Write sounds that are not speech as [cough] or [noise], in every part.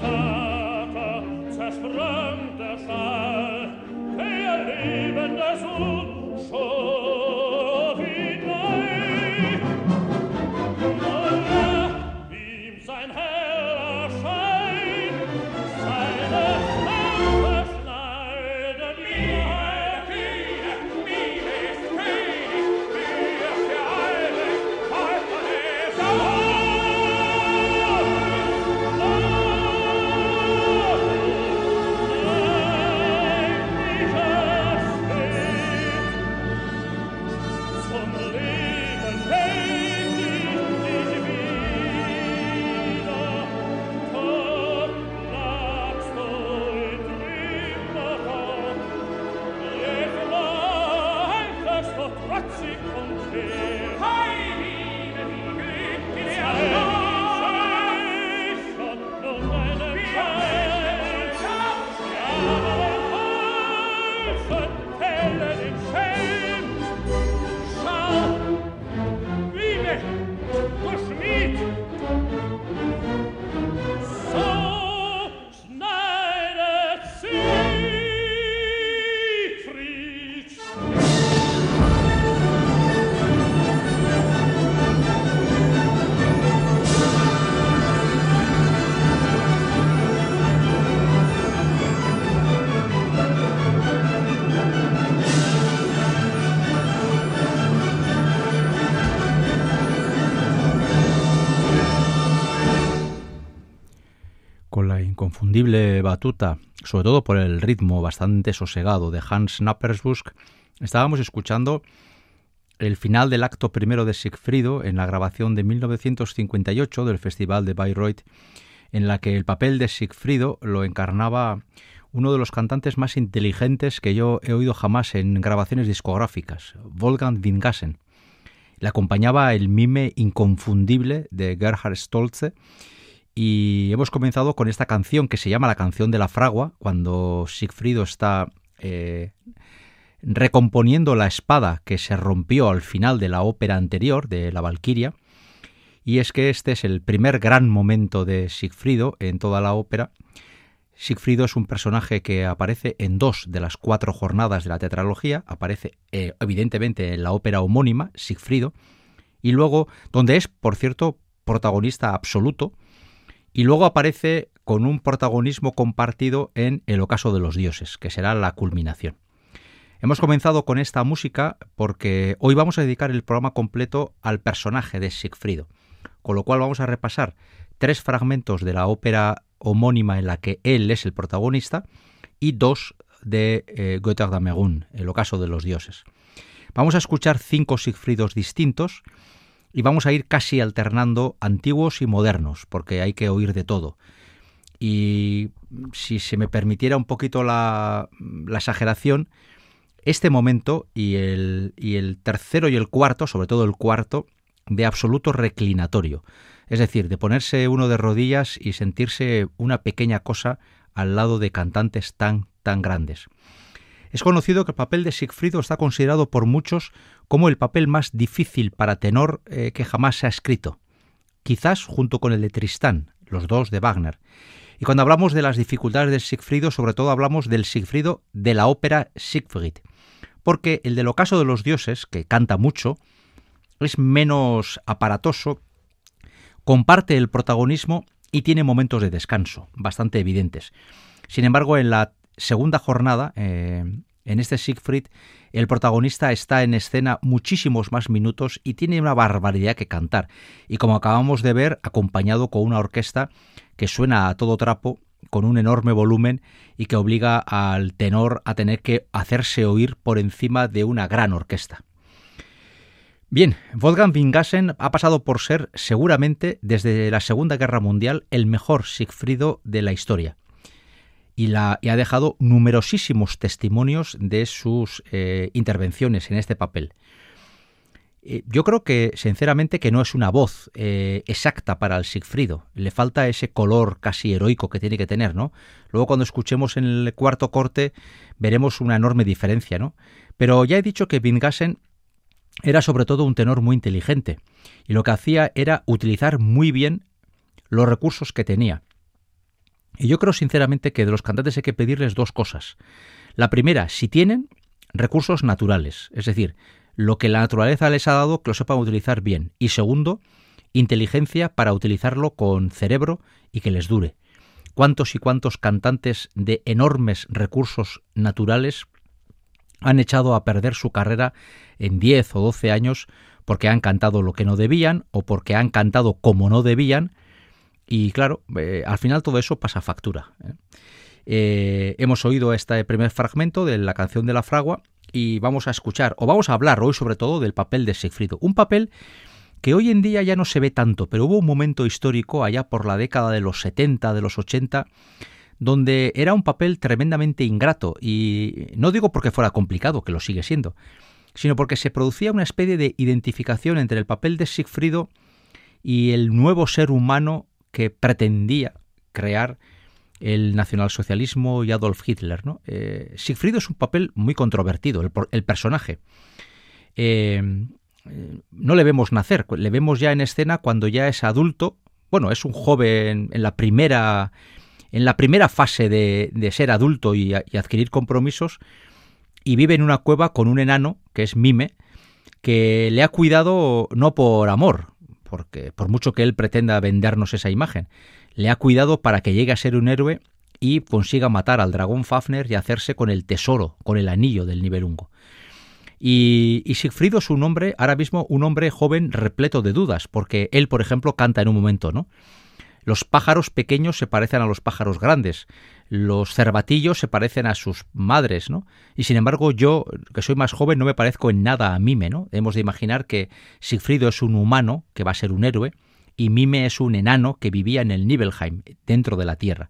tata zerströmt der Schall, der Leben des inconfundible batuta, sobre todo por el ritmo bastante sosegado de Hans Nappersbusch, estábamos escuchando el final del acto primero de Siegfriedo en la grabación de 1958 del Festival de Bayreuth, en la que el papel de Siegfriedo lo encarnaba uno de los cantantes más inteligentes que yo he oído jamás en grabaciones discográficas, Wolfgang Wingassen. Le acompañaba el mime inconfundible de Gerhard Stolze y hemos comenzado con esta canción que se llama la canción de la fragua, cuando Siegfriedo está eh, recomponiendo la espada que se rompió al final de la ópera anterior, de la Valquiria, y es que este es el primer gran momento de Siegfriedo en toda la ópera. Siegfriedo es un personaje que aparece en dos de las cuatro jornadas de la tetralogía, aparece eh, evidentemente en la ópera homónima, Siegfriedo, y luego, donde es, por cierto, protagonista absoluto, y luego aparece con un protagonismo compartido en El ocaso de los dioses, que será la culminación. Hemos comenzado con esta música porque hoy vamos a dedicar el programa completo al personaje de Siegfriedo, con lo cual vamos a repasar tres fragmentos de la ópera homónima en la que él es el protagonista y dos de eh, el ocaso de los dioses. Vamos a escuchar cinco Siegfriedos distintos y vamos a ir casi alternando antiguos y modernos, porque hay que oír de todo. Y si se me permitiera un poquito la, la exageración, este momento y el, y el tercero y el cuarto, sobre todo el cuarto, de absoluto reclinatorio, es decir, de ponerse uno de rodillas y sentirse una pequeña cosa al lado de cantantes tan, tan grandes. Es conocido que el papel de Siegfriedo está considerado por muchos como el papel más difícil para tenor eh, que jamás se ha escrito, quizás junto con el de Tristán, los dos de Wagner, y cuando hablamos de las dificultades del Siegfriedo, sobre todo hablamos del Siegfriedo de la ópera Siegfried, porque el del ocaso de los dioses, que canta mucho, es menos aparatoso, comparte el protagonismo y tiene momentos de descanso bastante evidentes. Sin embargo, en la segunda jornada, eh, en este Siegfried, el protagonista está en escena muchísimos más minutos y tiene una barbaridad que cantar. Y como acabamos de ver, acompañado con una orquesta que suena a todo trapo con un enorme volumen y que obliga al tenor a tener que hacerse oír por encima de una gran orquesta. Bien, Wolfgang Wingassen ha pasado por ser seguramente desde la Segunda Guerra Mundial el mejor Siegfriedo de la historia y, la, ha dejado numerosísimos testimonios de sus eh, intervenciones en este papel. Eh, yo creo que, sinceramente, que no es una voz eh, exacta para el Sigfrido. Le falta ese color casi heroico que tiene que tener, ¿no? Luego, cuando escuchemos en el cuarto corte, veremos una enorme diferencia, ¿no? Pero ya he dicho que Wingassen era sobre todo un tenor muy inteligente y lo que hacía era utilizar muy bien los recursos que tenía. Y yo creo sinceramente que de los cantantes hay que pedirles dos cosas. La primera, si tienen recursos naturales, es decir, lo que la naturaleza les ha dado que lo sepan utilizar bien. Y segundo, inteligencia para utilizarlo con cerebro y que les dure. ¿Cuántos y cuántos cantantes de enormes recursos naturales han echado a perder su carrera en 10 o 12 años porque han cantado lo que no debían o porque han cantado como no debían? Y claro, eh, al final todo eso pasa factura. ¿eh? Eh, hemos oído este primer fragmento de la canción de la fragua y vamos a escuchar, o vamos a hablar hoy sobre todo del papel de Siegfriedo. Un papel que hoy en día ya no se ve tanto, pero hubo un momento histórico allá por la década de los 70, de los 80, donde era un papel tremendamente ingrato, y no digo porque fuera complicado, que lo sigue siendo, sino porque se producía una especie de identificación entre el papel de Siegfriedo y el nuevo ser humano que pretendía crear el nacionalsocialismo y Adolf Hitler. ¿no? Eh, Siegfried es un papel muy controvertido, el, personaje. Eh, no le vemos nacer, le vemos ya en escena cuando ya es adulto. Bueno, es un joven en la primera, en la primera fase de, ser adulto y, adquirir compromisos, y vive en una cueva con un enano, que es Mime, que le ha cuidado no por amor, porque por mucho que él pretenda vendernos esa imagen, le ha cuidado para que llegue a ser un héroe y consiga matar al dragón Fafner y hacerse con el tesoro, con el anillo del Nibelungo. Y, y Sigfrido es un hombre, ahora mismo un hombre joven repleto de dudas, porque él, por ejemplo, canta en un momento, ¿no? Los pájaros pequeños se parecen a los pájaros grandes, los cervatillos se parecen a sus madres, ¿no? Y sin embargo yo, que soy más joven, no me parezco en nada a Mime, ¿no? Hemos de imaginar que Sigfrido es un humano, que va a ser un héroe, y Mime es un enano que vivía en el Nibelheim, dentro de la Tierra.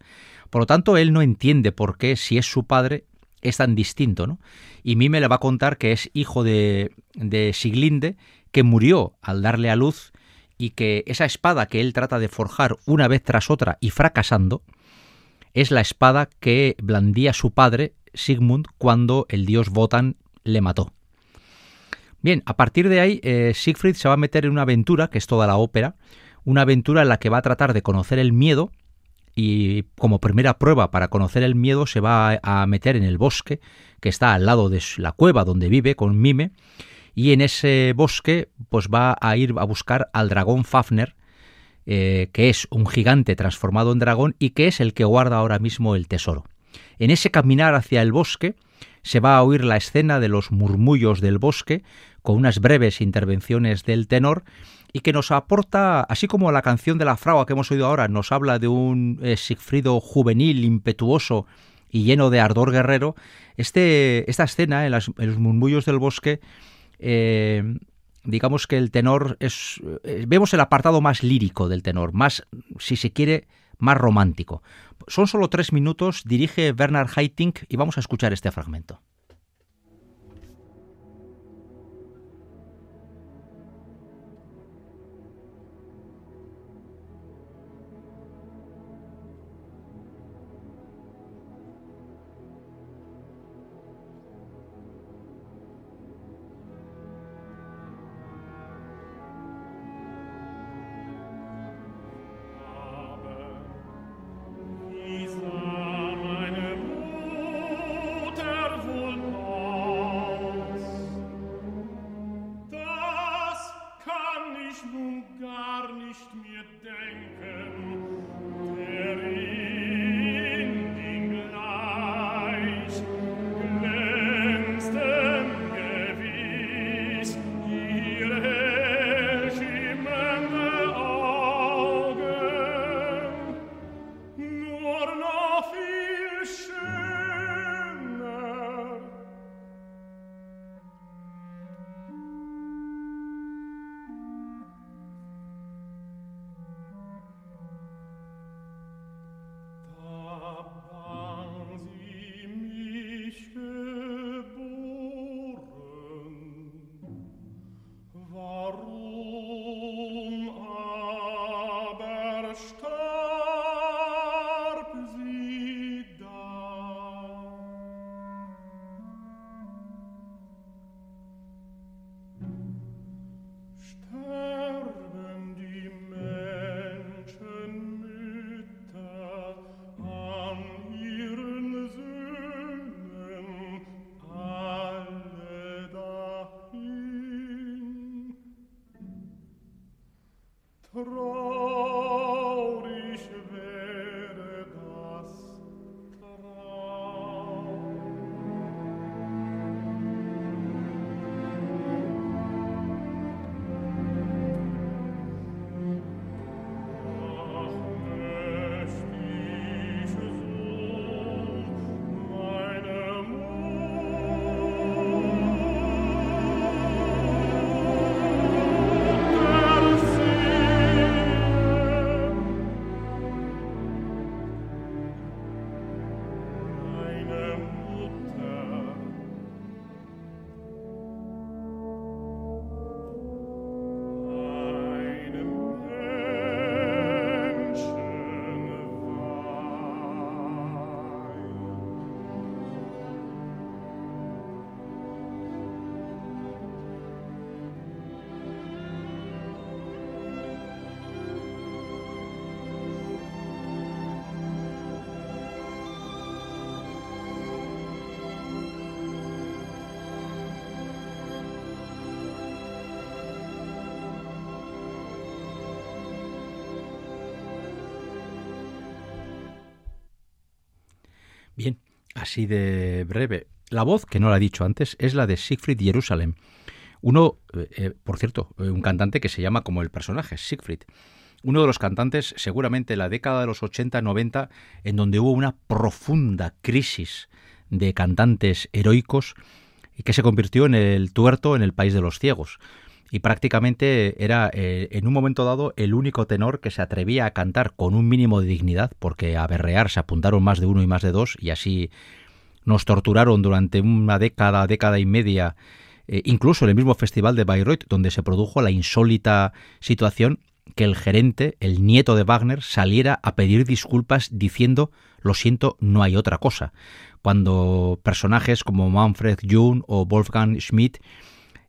Por lo tanto, él no entiende por qué, si es su padre, es tan distinto, ¿no? Y Mime le va a contar que es hijo de, de Siglinde, que murió al darle a luz, y que esa espada que él trata de forjar una vez tras otra y fracasando, es la espada que blandía su padre, Sigmund, cuando el dios Wotan le mató. Bien, a partir de ahí, eh, Siegfried se va a meter en una aventura, que es toda la ópera, una aventura en la que va a tratar de conocer el miedo y como primera prueba para conocer el miedo se va a meter en el bosque que está al lado de la cueva donde vive con Mime y en ese bosque pues va a ir a buscar al dragón Fafner eh, que es un gigante transformado en dragón y que es el que guarda ahora mismo el tesoro. En ese caminar hacia el bosque se va a oír la escena de los murmullos del bosque con unas breves intervenciones del tenor y que nos aporta, así como la canción de la fragua que hemos oído ahora nos habla de un eh, Sigfrido juvenil, impetuoso y lleno de ardor guerrero, este, esta escena en, los murmullos del bosque eh, digamos que el tenor es... Eh, vemos el apartado más lírico del tenor, más, si se quiere, más romántico. Son solo tres minutos, dirige Bernard Haitink y vamos a escuchar este fragmento. Así de breve. La voz, que no la he dicho antes, es la de Siegfried Jerusalem. Uno, eh, por cierto, eh, un cantante que se llama como el personaje, Siegfried. uno de los cantantes, seguramente en la década de los 80-90, en donde hubo una profunda crisis de cantantes heroicos y que se convirtió en el tuerto en el país de los ciegos. Y prácticamente era eh, en un momento dado el único tenor que se atrevía a cantar con un mínimo de dignidad, porque a berrear se apuntaron más de uno y más de dos, y así nos torturaron durante una década, década y media, eh, incluso en el mismo festival de Bayreuth, donde se produjo la insólita situación que el gerente, el nieto de Wagner, saliera a pedir disculpas diciendo lo siento, no hay otra cosa. Cuando personajes como Manfred Jung o Wolfgang Schmidt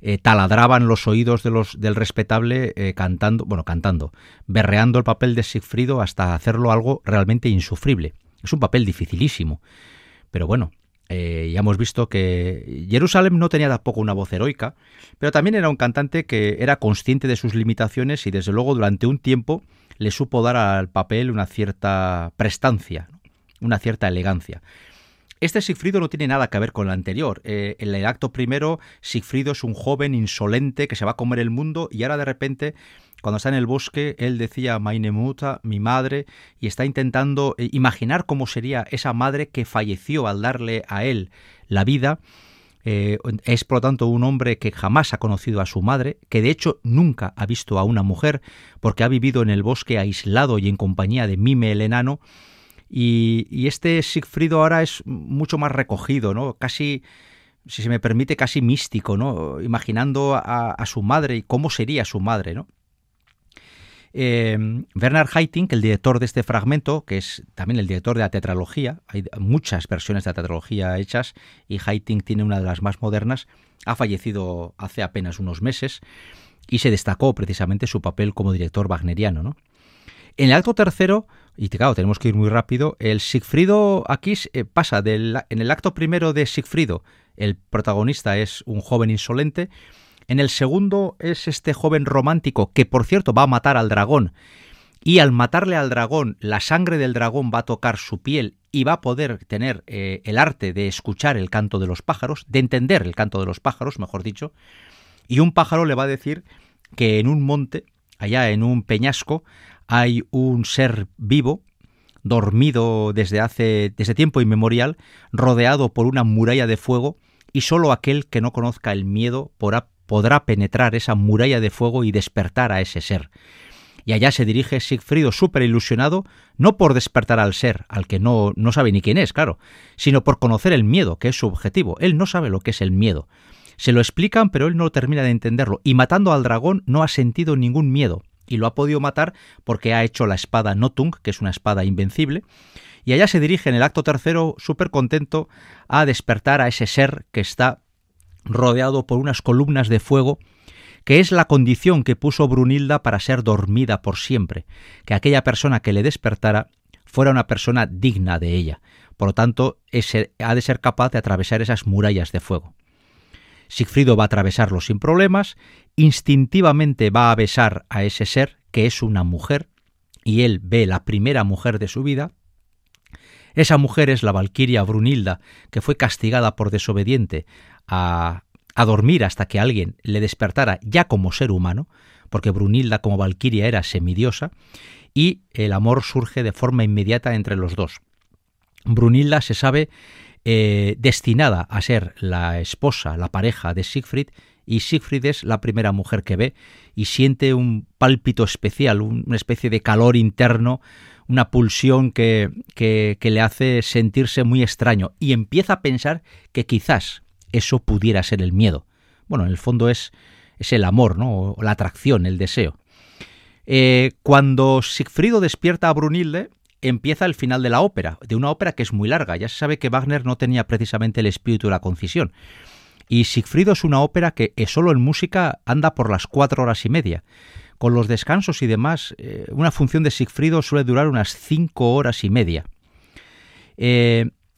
eh, taladraban los oídos de los, del respetable eh, cantando, bueno, cantando, berreando el papel de Sigfrido hasta hacerlo algo realmente insufrible. Es un papel dificilísimo. Pero bueno, eh, ya hemos visto que Jerusalem no tenía tampoco una voz heroica, pero también era un cantante que era consciente de sus limitaciones y desde luego durante un tiempo le supo dar al papel una cierta prestancia, una cierta elegancia. Este Sigfrido no tiene nada que ver con el anterior. Eh, en el acto primero, Sigfrido es un joven insolente que se va a comer el mundo y ahora de repente cuando está en el bosque, él decía Meine Mutter, mi madre, y está intentando eh, imaginar cómo sería esa madre que falleció al darle a él la vida. Eh, es por lo tanto un hombre que jamás ha conocido a su madre, que de hecho nunca ha visto a una mujer, porque ha vivido en el bosque aislado y en compañía de Mime el enano. Y, este Sigfrido ahora es mucho más recogido, ¿no? Casi, si se me permite, casi místico, ¿no? Imaginando a, a su madre y cómo sería su madre, ¿no? Eh, Bernard Haitink, el director de este fragmento, que es también el director de la tetralogía, hay muchas versiones de la tetralogía hechas y Haitink tiene una de las más modernas, ha fallecido hace apenas unos meses y se destacó precisamente su papel como director wagneriano. ¿no? En el acto tercero, y claro, tenemos que ir muy rápido, el Sigfrido aquí eh, pasa en el acto primero de Sigfrido, el protagonista es un joven insolente, en el segundo es este joven romántico que, por cierto, va a matar al dragón. Y al matarle al dragón, la sangre del dragón va a tocar su piel y va a poder tener eh, el arte de escuchar el canto de los pájaros, de entender el canto de los pájaros, mejor dicho. Y un pájaro le va a decir que en un monte, allá en un peñasco, hay un ser vivo, dormido desde hace desde tiempo inmemorial, rodeado por una muralla de fuego, y solo aquel que no conozca el miedo podrá, podrá penetrar esa muralla de fuego y despertar a ese ser. Y allá se dirige Sigfrido súper ilusionado, no por despertar al ser, al que no, no sabe ni quién es, claro, sino por conocer el miedo, que es su objetivo. Él no sabe lo que es el miedo. Se lo explican, pero él no termina de entenderlo. Y matando al dragón no ha sentido ningún miedo. Y lo ha podido matar porque ha hecho la espada Notung, que es una espada invencible. Y allá se dirige en el acto tercero, súper contento, a despertar a ese ser que está rodeado por unas columnas de fuego, que es la condición que puso Brunilda para ser dormida por siempre, que aquella persona que le despertara fuera una persona digna de ella. Por lo tanto, ese, ha de ser capaz de atravesar esas murallas de fuego. Sigfrido va a atravesarlo sin problemas, instintivamente va a besar a ese ser, que es una mujer, y él ve la primera mujer de su vida. Esa mujer es la valquiria Brunilda, que fue castigada por desobediente a, dormir hasta que alguien le despertara ya como ser humano, porque Brunilda como Valquiria era semidiosa, y el amor surge de forma inmediata entre los dos. Brunilda se sabe eh, destinada a ser la esposa, la pareja de Siegfried, y Siegfried es la primera mujer que ve y siente un pálpito especial, una especie de calor interno, una pulsión que, que, que le hace sentirse muy extraño y empieza a pensar que quizás eso pudiera ser el miedo. Bueno, en el fondo es, es el amor, ¿no? O la atracción, el deseo. Eh, cuando Sigfrido despierta a Brunilde, empieza el final de la ópera, de una ópera que es muy larga. Ya se sabe que Wagner no tenía precisamente el espíritu de la concisión. Y Sigfrido es una ópera que eh, solo en música anda por las cuatro horas y media. Con los descansos y demás, eh, una función de Sigfrido suele durar unas cinco horas y media.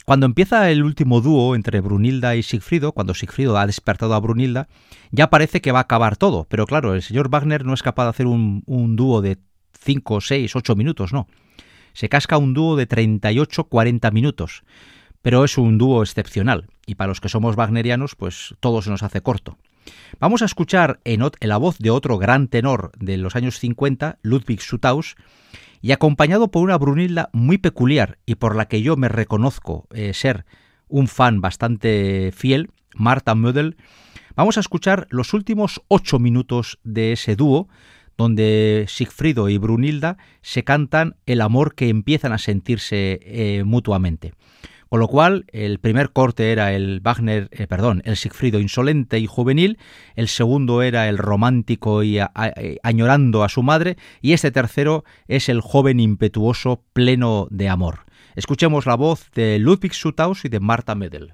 Cuando empieza el último dúo entre Brunilda y Sigfrido, cuando Sigfrido ha despertado a Brunilda, ya parece que va a acabar todo. Pero claro, el señor Wagner no es capaz de hacer un, dúo de 5, 6, 8 minutos, no. Se casca un dúo de 38, 40 minutos. Pero es un dúo excepcional. Y para los que somos wagnerianos, pues todo se nos hace corto. Vamos a escuchar en, la voz de otro gran tenor de los años 50, Ludwig Sutaus, y acompañado por una Brunilda muy peculiar y por la que yo me reconozco eh, ser un fan bastante fiel, Marta Mödel, vamos a escuchar los últimos ocho minutos de ese dúo, donde Sigfrido y Brunilda se cantan el amor que empiezan a sentirse eh, mutuamente. Con lo cual, el primer corte era el Wagner, eh, perdón, el Sigfrido insolente y juvenil, el segundo era el romántico y añorando a su madre, y este tercero es el joven impetuoso pleno de amor. Escuchemos la voz de Ludwig Sutaus y de Marta Medel.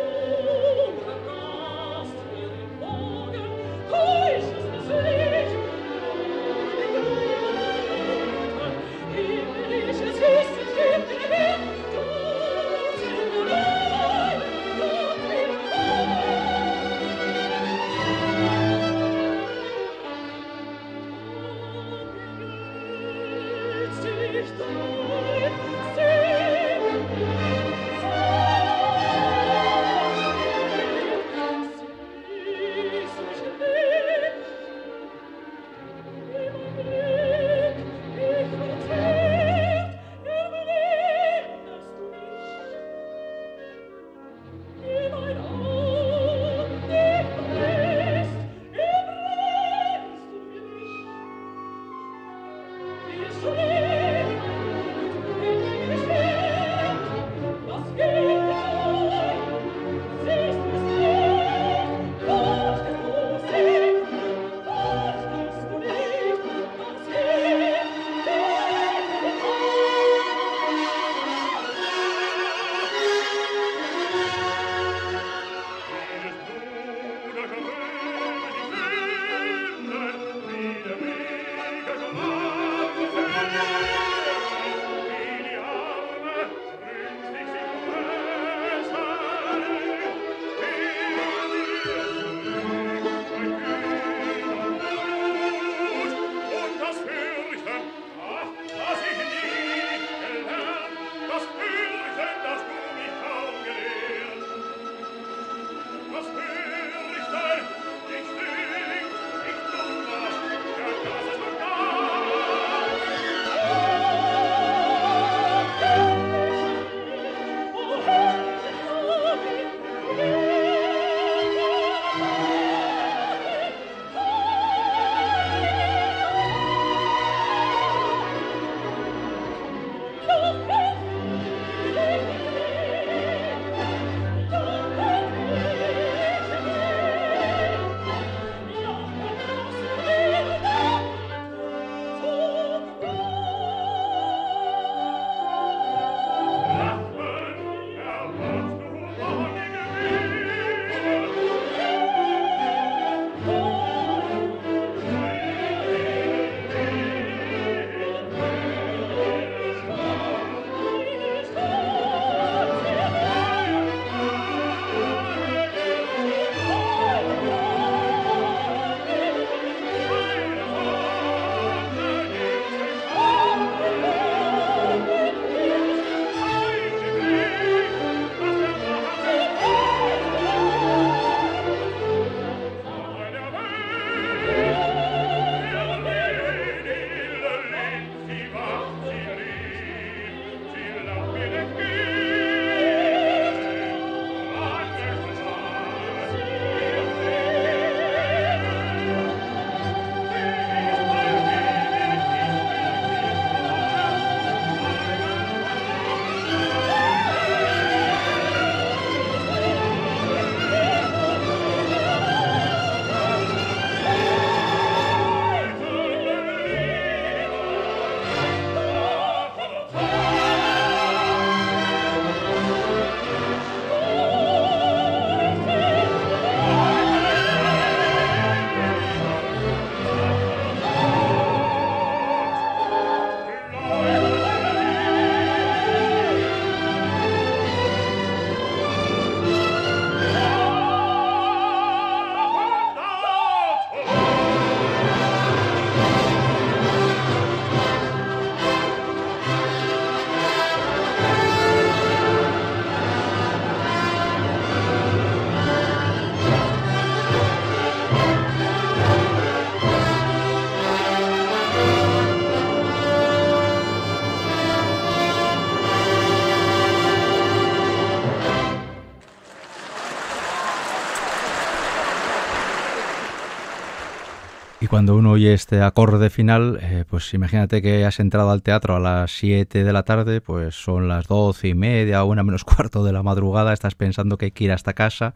cuando uno oye este acorde final, eh, pues imagínate que has entrado al teatro a las 7 de la tarde, pues son las 12 y media, una menos [laughs] cuarto de la madrugada, estás pensando que hay que ir hasta casa,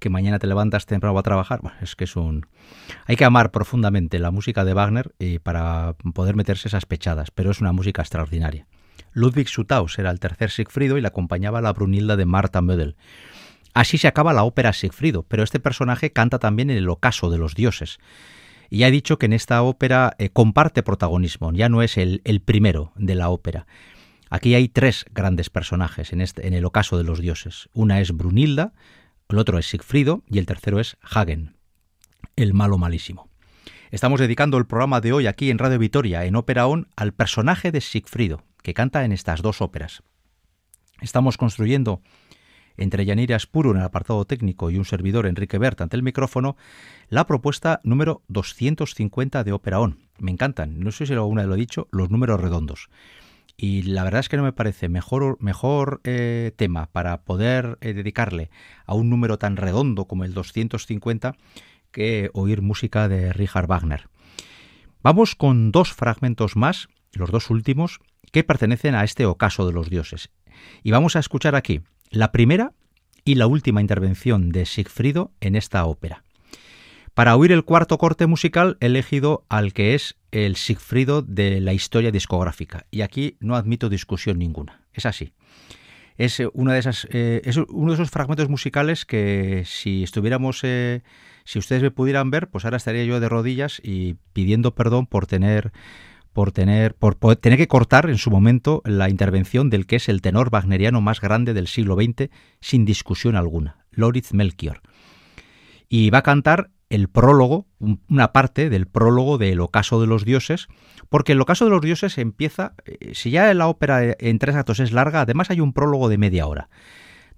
que mañana te levantas temprano a trabajar. Bueno, es que es un... Hay que amar profundamente la música de Wagner y para poder meterse esas pechadas, pero es una música extraordinaria. Ludwig Sutaus era el tercer Sigfrido y le acompañaba la Brunilda de Marta Mödel. Así se acaba la ópera Sigfrido, pero este personaje canta también en el ocaso de los dioses. Y ha dicho que en esta ópera eh, comparte protagonismo, ya no es el, primero de la ópera. Aquí hay tres grandes personajes en, este, en el ocaso de los dioses. Una es Brunilda, el otro es Sigfrido y el tercero es Hagen, el malo malísimo. Estamos dedicando el programa de hoy aquí en Radio Vitoria, en Ópera On, al personaje de Sigfrido, que canta en estas dos óperas. Estamos construyendo entre Yanira Spuru en el apartado técnico y un servidor Enrique Bert ante el micrófono, la propuesta número 250 de Ópera On. Me encantan, no sé si alguna lo he dicho, los números redondos. Y la verdad es que no me parece mejor, mejor eh, tema para poder eh, dedicarle a un número tan redondo como el 250 que oír música de Richard Wagner. Vamos con dos fragmentos más, los dos últimos, que pertenecen a este ocaso de los dioses. Y vamos a escuchar aquí la primera y la última intervención de Sigfrido en esta ópera. Para oír el cuarto corte musical he elegido al que es el Sigfrido de la historia discográfica y aquí no admito discusión ninguna. Es así. Es, una de esas, eh, es uno de esos fragmentos musicales que si estuviéramos, eh, si ustedes me pudieran ver, pues ahora estaría yo de rodillas y pidiendo perdón por tener por tener, por, tener que cortar en su momento la intervención del que es el tenor wagneriano más grande del siglo XX, sin discusión alguna, Loritz Melchior. Y va a cantar el prólogo, una parte del prólogo del Ocaso de los Dioses, porque el Ocaso de los Dioses empieza, eh, si ya la ópera en tres actos es larga, además hay un prólogo de media hora,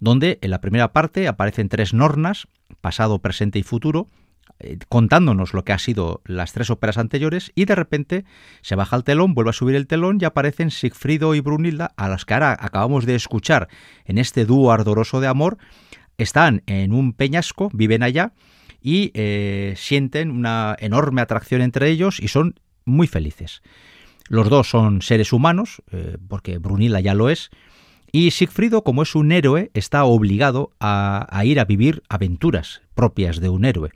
donde en la primera parte aparecen tres nornas, pasado, presente y futuro, eh, contándonos lo que ha sido las tres óperas anteriores y de repente se baja el telón, vuelve a subir el telón y aparecen Sigfrido y Brunilda, a las que ahora acabamos de escuchar en este dúo ardoroso de amor, están en un peñasco, viven allá y eh, sienten una enorme atracción entre ellos y son muy felices. Los dos son seres humanos, eh, porque Brunilda ya lo es, y Sigfrido, como es un héroe, está obligado a ir a vivir aventuras propias de un héroe.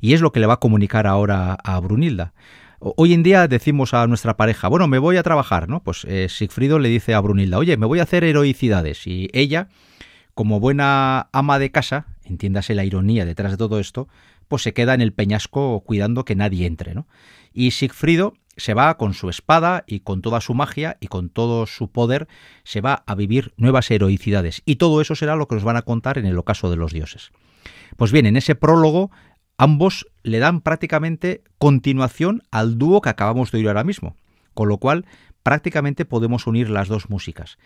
Y es lo que le va a comunicar ahora a Brunilda. Hoy en día decimos a nuestra pareja, bueno, me voy a trabajar, ¿no? Pues eh, Sigfrido le dice a Brunilda, oye, me voy a hacer heroicidades. Y ella, como buena ama de casa, entiéndase la ironía detrás de todo esto, pues se queda en el peñasco cuidando que nadie entre, ¿no? Y Sigfrido se va con su espada y con toda su magia y con todo su poder, se va a vivir nuevas heroicidades. Y todo eso será lo que nos van a contar en el ocaso de los dioses. Pues bien, en ese prólogo ambos le dan prácticamente continuación al dúo que acabamos de oír ahora mismo, con lo cual prácticamente podemos unir las dos músicas.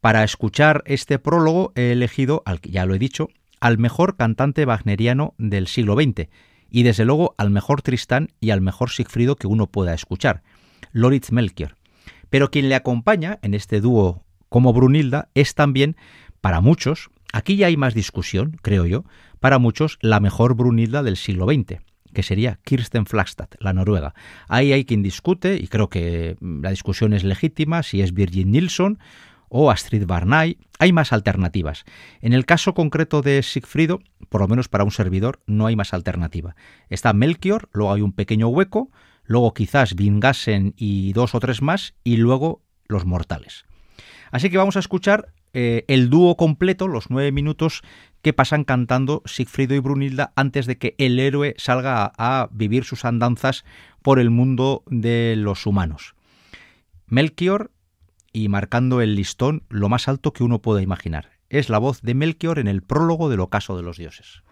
Para escuchar este prólogo he elegido, al ya lo he dicho, al mejor cantante wagneriano del siglo XX y desde luego al mejor Tristán y al mejor Sigfrido que uno pueda escuchar, Loritz Melchior. Pero quien le acompaña en este dúo como Brunilda es también, para muchos, aquí ya hay más discusión, creo yo, para muchos la mejor Brunilda del siglo XX, que sería Kirsten Flagstad, la noruega. Ahí hay quien discute, y creo que mm, la discusión es legítima, si es Virgin Nilsson o Astrid Barnay. Hay más alternativas. En el caso concreto de Sigfrido, por lo menos para un servidor, no hay más alternativa. Está Melchior, luego hay un pequeño hueco, luego quizás Vingasen y dos o tres más, y luego los mortales. Así que vamos a escuchar eh, el dúo completo, los nueve minutos que pasan cantando Sigfrido y Brunilda antes de que el héroe salga a, vivir sus andanzas por el mundo de los humanos. Melchior y marcando el listón lo más alto que uno pueda imaginar. Es la voz de Melchior en el prólogo del ocaso de los dioses.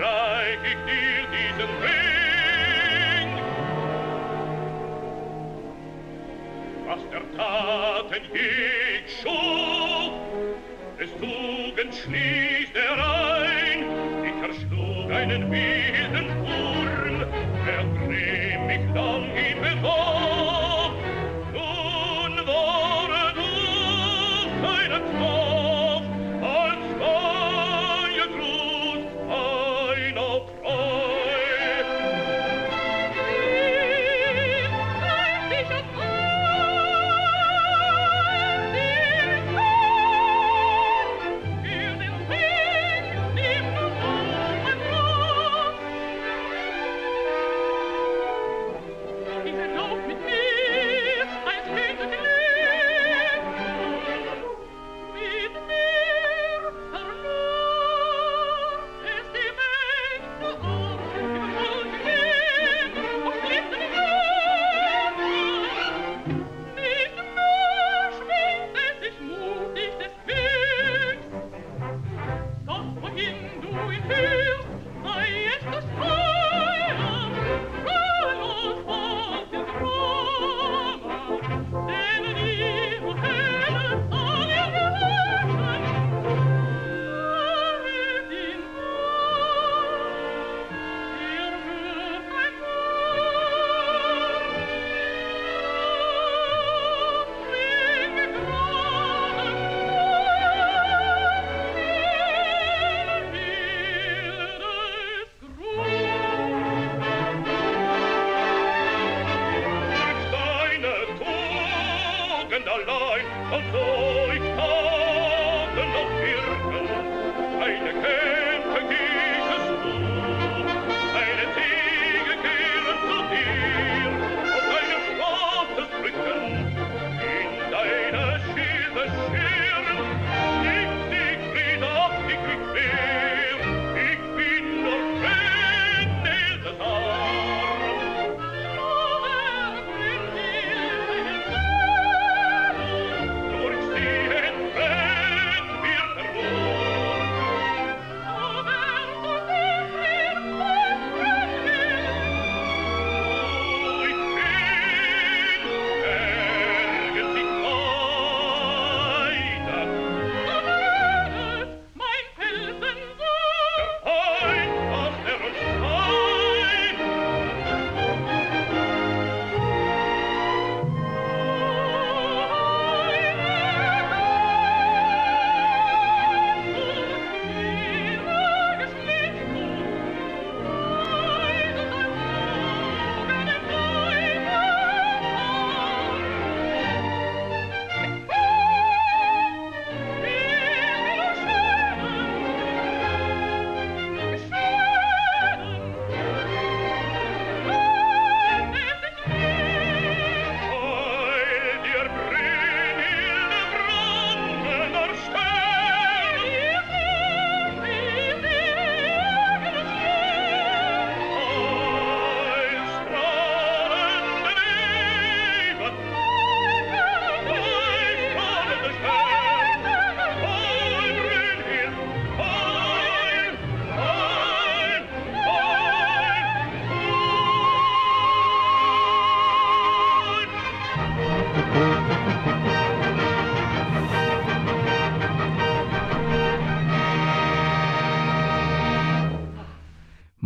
reich ich dir diesen Ring. Was der Taten je ich schuf, des Tugens schließt er ein, ich erschlug einen Weg,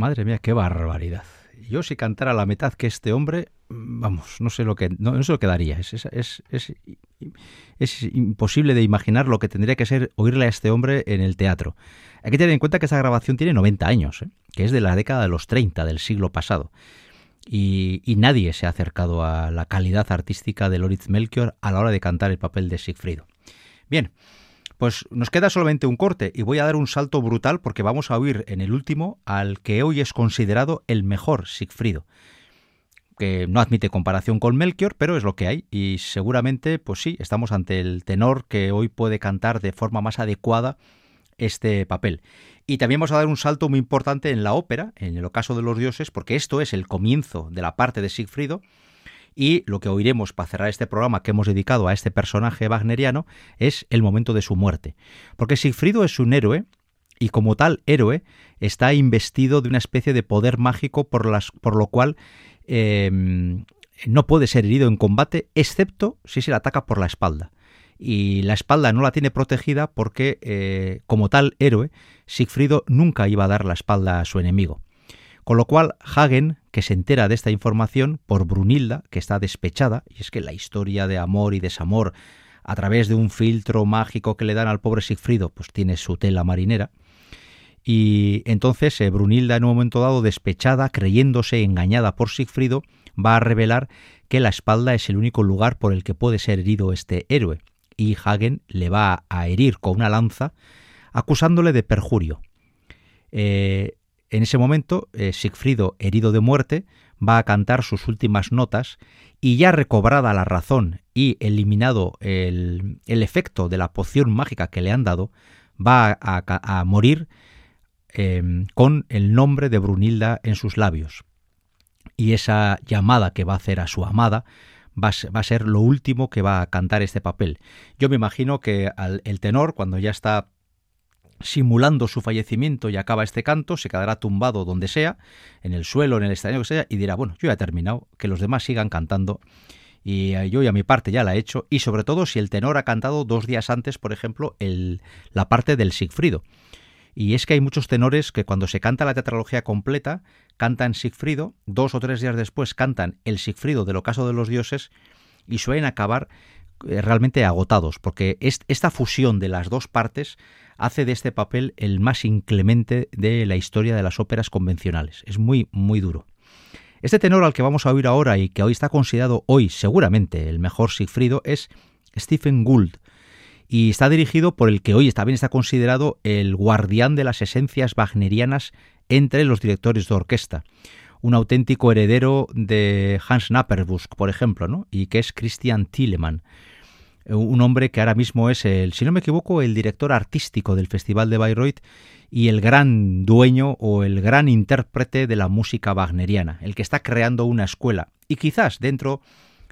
Madre mía, qué barbaridad. Yo si cantara la mitad que este hombre, vamos, no sé lo que no, sé lo que daría. Es, es, es, es, imposible de imaginar lo que tendría que ser oírle a este hombre en el teatro. Hay que tener en cuenta que esa grabación tiene 90 años, ¿eh? que es de la década de los 30 del siglo pasado. Y, y, nadie se ha acercado a la calidad artística de Loritz Melchior a la hora de cantar el papel de Sigfrido. Bien, pues nos queda solamente un corte y voy a dar un salto brutal porque vamos a oír en el último al que hoy es considerado el mejor Sigfrido que no admite comparación con Melchior, pero es lo que hay y seguramente, pues sí, estamos ante el tenor que hoy puede cantar de forma más adecuada este papel. Y también vamos a dar un salto muy importante en la ópera, en el ocaso de los dioses, porque esto es el comienzo de la parte de Sigfrido y lo que oiremos para cerrar este programa que hemos dedicado a este personaje wagneriano es el momento de su muerte. Porque Sigfrido es un héroe y como tal héroe está investido de una especie de poder mágico por, lo cual Em, no puede ser herido en combate, excepto si se le ataca por la espalda. Y la espalda no la tiene protegida porque, eh, como tal héroe, Sigfrido nunca iba a dar la espalda a su enemigo. Con lo cual, Hagen, que se entera de esta información por Brunilda, que está despechada, y es que la historia de amor y desamor a través de un filtro mágico que le dan al pobre Sigfrido, pues tiene su tela marinera, y entonces eh, Brunilda en un momento dado despechada, creyéndose engañada por Sigfrido, va a revelar que la espalda es el único lugar por el que puede ser herido este héroe, y Hagen le va a herir con una lanza, acusándole de perjurio. Eh, en ese momento, eh, Sigfrido, herido de muerte, va a cantar sus últimas notas y ya recobrada la razón y eliminado el, efecto de la poción mágica que le han dado, va a morir Em, con el nombre de Brunilda en sus labios. Y esa llamada que va a hacer a su amada va a ser lo último que va a cantar este papel. Yo me imagino que el tenor, cuando ya está simulando su fallecimiento y acaba este canto, se quedará tumbado donde sea, en el suelo, en el estadio que sea, y dirá, bueno, yo ya he terminado, que los demás sigan cantando y eh, yo ya mi parte ya la he hecho, y sobre todo si el tenor ha cantado dos días antes, por ejemplo, el, la parte del Sigfrido. Y es que hay muchos tenores que cuando se canta la teatrología completa, cantan Sigfrido, dos o tres días después cantan el Sigfrido del ocaso de los dioses y suelen acabar eh, realmente agotados, porque esta fusión de las dos partes hace de este papel el más inclemente de la historia de las óperas convencionales. Es muy, muy duro. Este tenor al que vamos a oír ahora y que hoy está considerado hoy seguramente el mejor Sigfrido es Stephen Gould, y está dirigido por el que hoy también está considerado el guardián de las esencias wagnerianas entre los directores de orquesta. Un auténtico heredero de Hans Napperbusk, por ejemplo, ¿no? y que es Christian Thielemann un hombre que ahora mismo es el, si no me equivoco, el director artístico del Festival de Bayreuth y el gran dueño o el gran intérprete de la música wagneriana, el que está creando una escuela. Y quizás dentro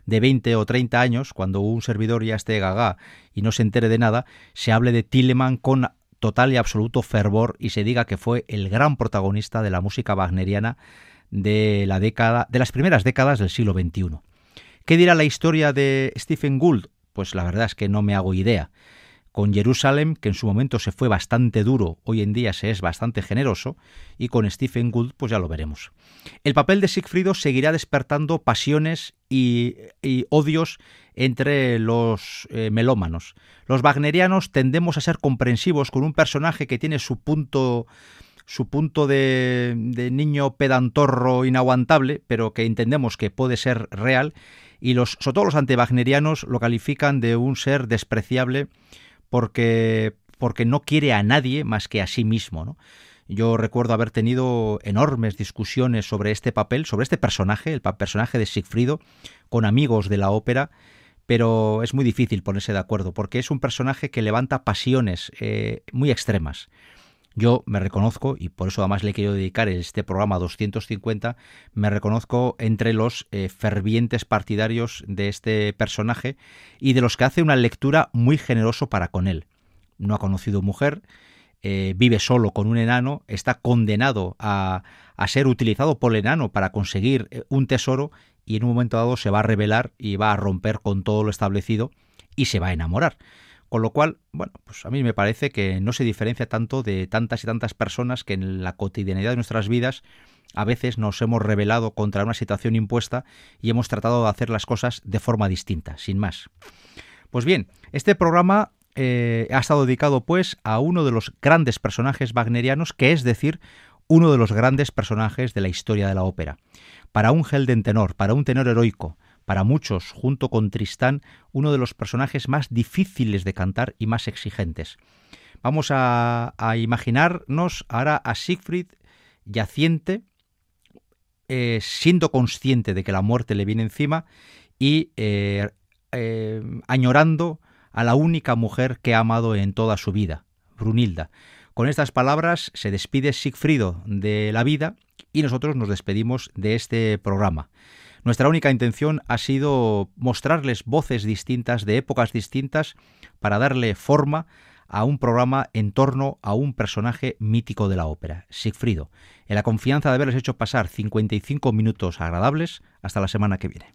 de 20 o 30 años, cuando un servidor ya esté gaga y no se entere de nada, se hable de Tilleman con total y absoluto fervor y se diga que fue el gran protagonista de la música wagneriana de la década de las primeras décadas del siglo XXI. ¿Qué dirá la historia de Stephen Gould? Pues la verdad es que no me hago idea con Jerusalem, que en su momento se fue bastante duro, hoy en día se es bastante generoso, y con Stephen Gould, pues ya lo veremos. El papel de Sigfrido seguirá despertando pasiones y, odios entre los eh, melómanos. Los wagnerianos tendemos a ser comprensivos con un personaje que tiene su punto su punto de, de, niño pedantorro inaguantable, pero que entendemos que puede ser real, y los, sobre todo los antiwagnerianos lo califican de un ser despreciable porque, porque no quiere a nadie más que a sí mismo. ¿no? Yo recuerdo haber tenido enormes discusiones sobre este papel, sobre este personaje, el personaje de Sigfrido, con amigos de la ópera, pero es muy difícil ponerse de acuerdo, porque es un personaje que levanta pasiones eh, muy extremas. Yo me reconozco, y por eso además le quiero dedicar este programa 250, me reconozco entre los eh, fervientes partidarios de este personaje y de los que hace una lectura muy generoso para con él. No ha conocido mujer, eh, vive solo con un enano, está condenado a, a ser utilizado por el enano para conseguir eh, un tesoro y en un momento dado se va a rebelar y va a romper con todo lo establecido y se va a enamorar. Con lo cual, bueno, pues a mí me parece que no se diferencia tanto de tantas y tantas personas que en la cotidianidad de nuestras vidas a veces nos hemos rebelado contra una situación impuesta y hemos tratado de hacer las cosas de forma distinta, sin más. Pues bien, este programa eh, ha estado dedicado pues a uno de los grandes personajes wagnerianos, que es decir, uno de los grandes personajes de la historia de la ópera. Para un Helden tenor, para un tenor heroico, para muchos, junto con Tristán, uno de los personajes más difíciles de cantar y más exigentes. Vamos a, imaginarnos ahora a Siegfried yaciente, eh, siendo consciente de que la muerte le viene encima y eh, eh, añorando a la única mujer que ha amado en toda su vida, Brunilda. Con estas palabras se despide Siegfriedo de la vida y nosotros nos despedimos de este programa. Nuestra única intención ha sido mostrarles voces distintas de épocas distintas para darle forma a un programa en torno a un personaje mítico de la ópera, Sigfrido, en la confianza de haberles hecho pasar 55 minutos agradables hasta la semana que viene.